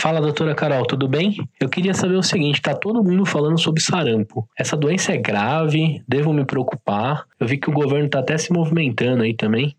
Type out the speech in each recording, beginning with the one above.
Fala, doutora Carol, tudo bem? Eu queria saber o seguinte: tá todo mundo falando sobre sarampo. Essa doença é grave? Devo me preocupar? Eu vi que o governo tá até se movimentando aí também.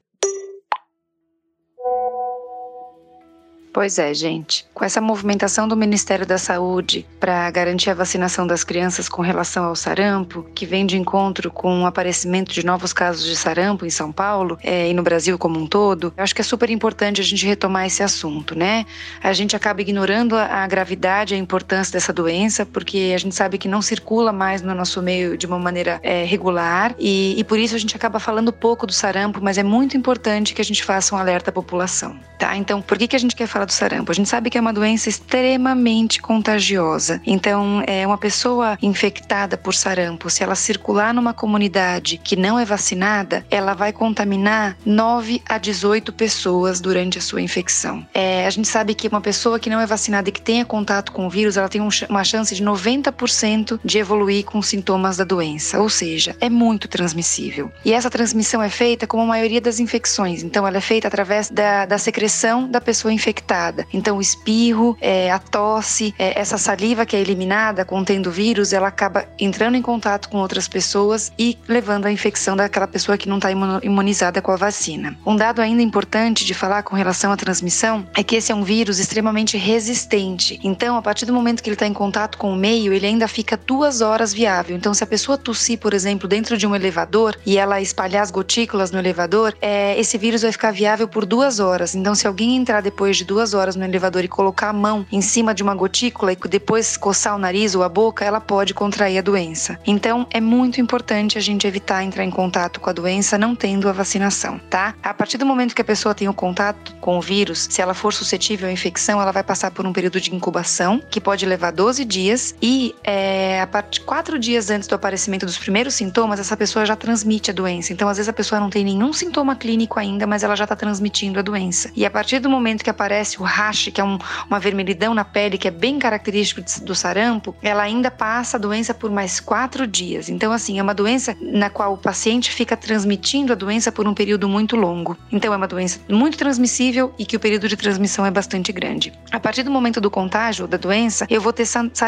Pois é, gente. Com essa movimentação do Ministério da Saúde para garantir a vacinação das crianças com relação ao sarampo, que vem de encontro com o aparecimento de novos casos de sarampo em São Paulo é, e no Brasil como um todo, eu acho que é super importante a gente retomar esse assunto, né? A gente acaba ignorando a, a gravidade, a importância dessa doença, porque a gente sabe que não circula mais no nosso meio de uma maneira é, regular e, e por isso a gente acaba falando pouco do sarampo, mas é muito importante que a gente faça um alerta à população, tá? Então, por que, que a gente quer falar do sarampo. A gente sabe que é uma doença extremamente contagiosa. Então, é uma pessoa infectada por sarampo, se ela circular numa comunidade que não é vacinada, ela vai contaminar 9 a 18 pessoas durante a sua infecção. É, a gente sabe que uma pessoa que não é vacinada e que tenha contato com o vírus, ela tem um, uma chance de 90% de evoluir com sintomas da doença, ou seja, é muito transmissível. E essa transmissão é feita como a maioria das infecções, então ela é feita através da, da secreção da pessoa infectada então, o espirro, é, a tosse, é, essa saliva que é eliminada contendo vírus, ela acaba entrando em contato com outras pessoas e levando à infecção daquela pessoa que não está imunizada com a vacina. Um dado ainda importante de falar com relação à transmissão é que esse é um vírus extremamente resistente. Então, a partir do momento que ele está em contato com o meio, ele ainda fica duas horas viável. Então, se a pessoa tossir, por exemplo, dentro de um elevador e ela espalhar as gotículas no elevador, é, esse vírus vai ficar viável por duas horas. Então, se alguém entrar depois de duas duas horas no elevador e colocar a mão em cima de uma gotícula e depois coçar o nariz ou a boca, ela pode contrair a doença. Então, é muito importante a gente evitar entrar em contato com a doença não tendo a vacinação, tá? A partir do momento que a pessoa tem o contato com o vírus, se ela for suscetível à infecção, ela vai passar por um período de incubação, que pode levar 12 dias, e é, a partir quatro dias antes do aparecimento dos primeiros sintomas, essa pessoa já transmite a doença. Então, às vezes, a pessoa não tem nenhum sintoma clínico ainda, mas ela já está transmitindo a doença. E a partir do momento que aparece aparece o rash, que é um, uma vermelhidão na pele, que é bem característico do sarampo, ela ainda passa a doença por mais quatro dias. Então, assim, é uma doença na qual o paciente fica transmitindo a doença por um período muito longo. Então, é uma doença muito transmissível e que o período de transmissão é bastante grande. A partir do momento do contágio da doença, eu vou ter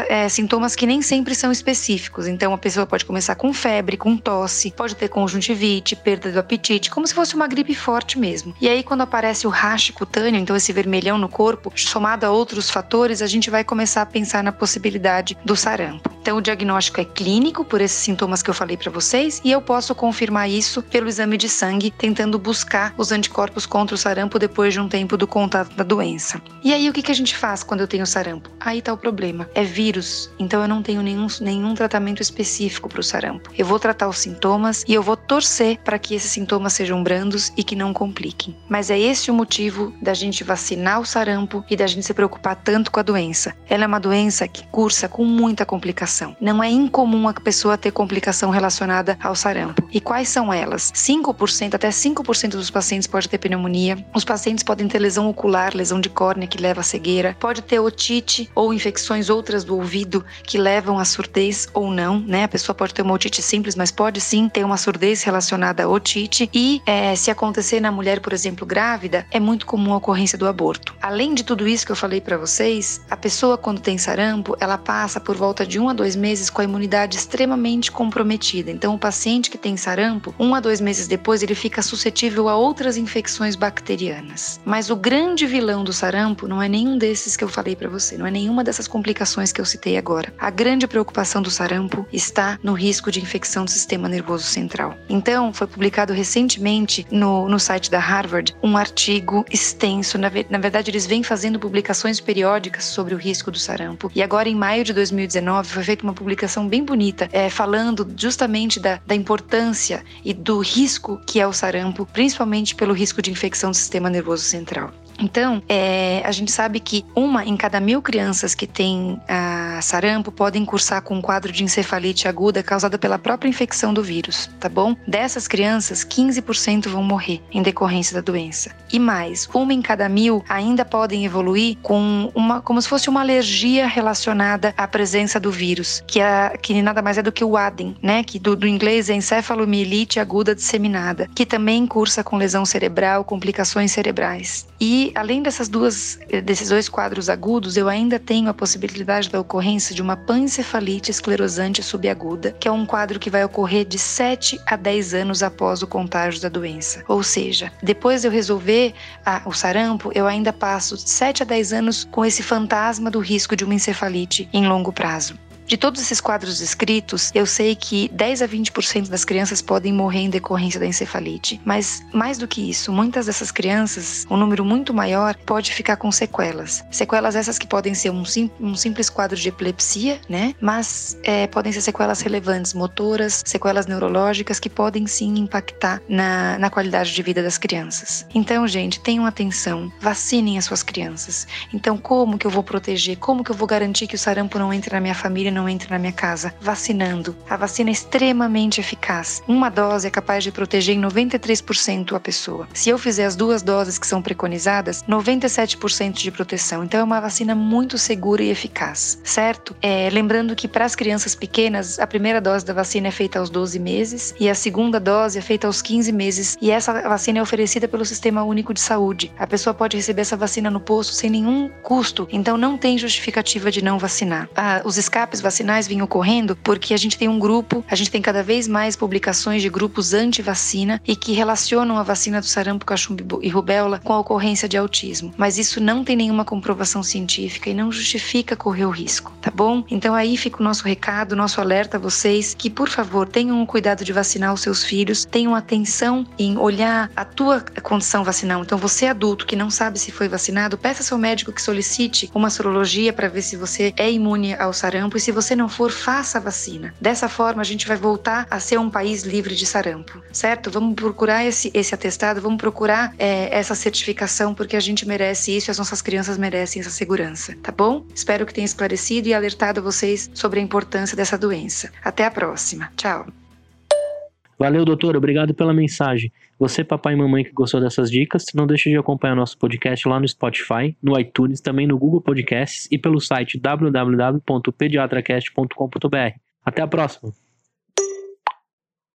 é, sintomas que nem sempre são específicos. Então, a pessoa pode começar com febre, com tosse, pode ter conjuntivite, perda do apetite, como se fosse uma gripe forte mesmo. E aí, quando aparece o rash cutâneo, então esse vermelhão no corpo, somado a outros fatores, a gente vai começar a pensar na possibilidade do sarampo. Então, o diagnóstico é clínico por esses sintomas que eu falei para vocês e eu posso confirmar isso pelo exame de sangue, tentando buscar os anticorpos contra o sarampo depois de um tempo do contato da doença. E aí, o que, que a gente faz quando eu tenho sarampo? Aí tá o problema. É vírus, então eu não tenho nenhum, nenhum tratamento específico para o sarampo. Eu vou tratar os sintomas e eu vou torcer para que esses sintomas sejam brandos e que não compliquem. Mas é esse o motivo da gente vacinar o sarampo e da gente se preocupar tanto com a doença. Ela é uma doença que cursa com muita complicação. Não é incomum a pessoa ter complicação relacionada ao sarampo. E quais são elas? 5%, até 5% dos pacientes pode ter pneumonia. Os pacientes podem ter lesão ocular, lesão de córnea que leva à cegueira. Pode ter otite ou infecções outras do ouvido que levam à surdez ou não, né? A pessoa pode ter uma otite simples, mas pode sim ter uma surdez relacionada à otite. E é, se acontecer na mulher, por exemplo, grávida, é muito comum a ocorrência do aborto. Além de tudo isso que eu falei para vocês, a pessoa quando tem sarampo, ela passa por volta de um a dois meses com a imunidade extremamente comprometida. Então, o paciente que tem sarampo, um a dois meses depois, ele fica suscetível a outras infecções bacterianas. Mas o grande vilão do sarampo não é nenhum desses que eu falei para você, não é nenhuma dessas complicações que eu citei agora. A grande preocupação do sarampo está no risco de infecção do sistema nervoso central. Então, foi publicado recentemente no, no site da Harvard um artigo extenso. Na, na verdade, eles vêm fazendo publicações periódicas sobre o risco do sarampo. E agora, em maio de 2019, foi feito uma publicação bem bonita, é, falando justamente da, da importância e do risco que é o sarampo, principalmente pelo risco de infecção do sistema nervoso central. Então, é, a gente sabe que uma em cada mil crianças que tem a sarampo podem cursar com um quadro de encefalite aguda causada pela própria infecção do vírus, tá bom? Dessas crianças, 15% vão morrer em decorrência da doença. E mais, uma em cada mil ainda podem evoluir com uma, como se fosse uma alergia relacionada à presença do vírus, que, é, que nada mais é do que o ADEN, né? Que do, do inglês é encefalomielite aguda disseminada, que também cursa com lesão cerebral, complicações cerebrais. E além dessas duas, desses dois quadros agudos, eu ainda tenho a possibilidade da ocorrência de uma pancefalite esclerosante subaguda, que é um quadro que vai ocorrer de 7 a 10 anos após o contágio da doença. Ou seja, depois de eu resolver a, o sarampo, eu ainda passo 7 a 10 anos com esse fantasma do risco de uma encefalite em longo prazo. De todos esses quadros descritos, eu sei que 10 a 20% das crianças podem morrer em decorrência da encefalite, mas mais do que isso, muitas dessas crianças, um número muito maior, pode ficar com sequelas. Sequelas essas que podem ser um, sim, um simples quadro de epilepsia, né? Mas é, podem ser sequelas relevantes, motoras, sequelas neurológicas que podem sim impactar na, na qualidade de vida das crianças. Então, gente, tenham atenção, vacinem as suas crianças. Então, como que eu vou proteger? Como que eu vou garantir que o sarampo não entre na minha família? não entre na minha casa, vacinando. A vacina é extremamente eficaz. Uma dose é capaz de proteger em 93% a pessoa. Se eu fizer as duas doses que são preconizadas, 97% de proteção. Então é uma vacina muito segura e eficaz, certo? É, lembrando que para as crianças pequenas, a primeira dose da vacina é feita aos 12 meses e a segunda dose é feita aos 15 meses e essa vacina é oferecida pelo Sistema Único de Saúde. A pessoa pode receber essa vacina no posto sem nenhum custo, então não tem justificativa de não vacinar. Ah, os escapes vacinais vinham ocorrendo porque a gente tem um grupo, a gente tem cada vez mais publicações de grupos anti-vacina e que relacionam a vacina do sarampo, cachumbo e rubéola com a ocorrência de autismo. Mas isso não tem nenhuma comprovação científica e não justifica correr o risco, tá bom? Então aí fica o nosso recado, nosso alerta a vocês que, por favor, tenham o cuidado de vacinar os seus filhos, tenham atenção em olhar a tua condição vacinal. Então você adulto que não sabe se foi vacinado, peça ao seu médico que solicite uma sorologia para ver se você é imune ao sarampo e se você não for, faça a vacina. Dessa forma, a gente vai voltar a ser um país livre de sarampo, certo? Vamos procurar esse, esse atestado, vamos procurar é, essa certificação, porque a gente merece isso e as nossas crianças merecem essa segurança, tá bom? Espero que tenha esclarecido e alertado vocês sobre a importância dessa doença. Até a próxima. Tchau. Valeu, doutor. Obrigado pela mensagem. Você, papai e mamãe que gostou dessas dicas, não deixe de acompanhar nosso podcast lá no Spotify, no iTunes, também no Google Podcasts e pelo site www.pediatracast.com.br. Até a próxima!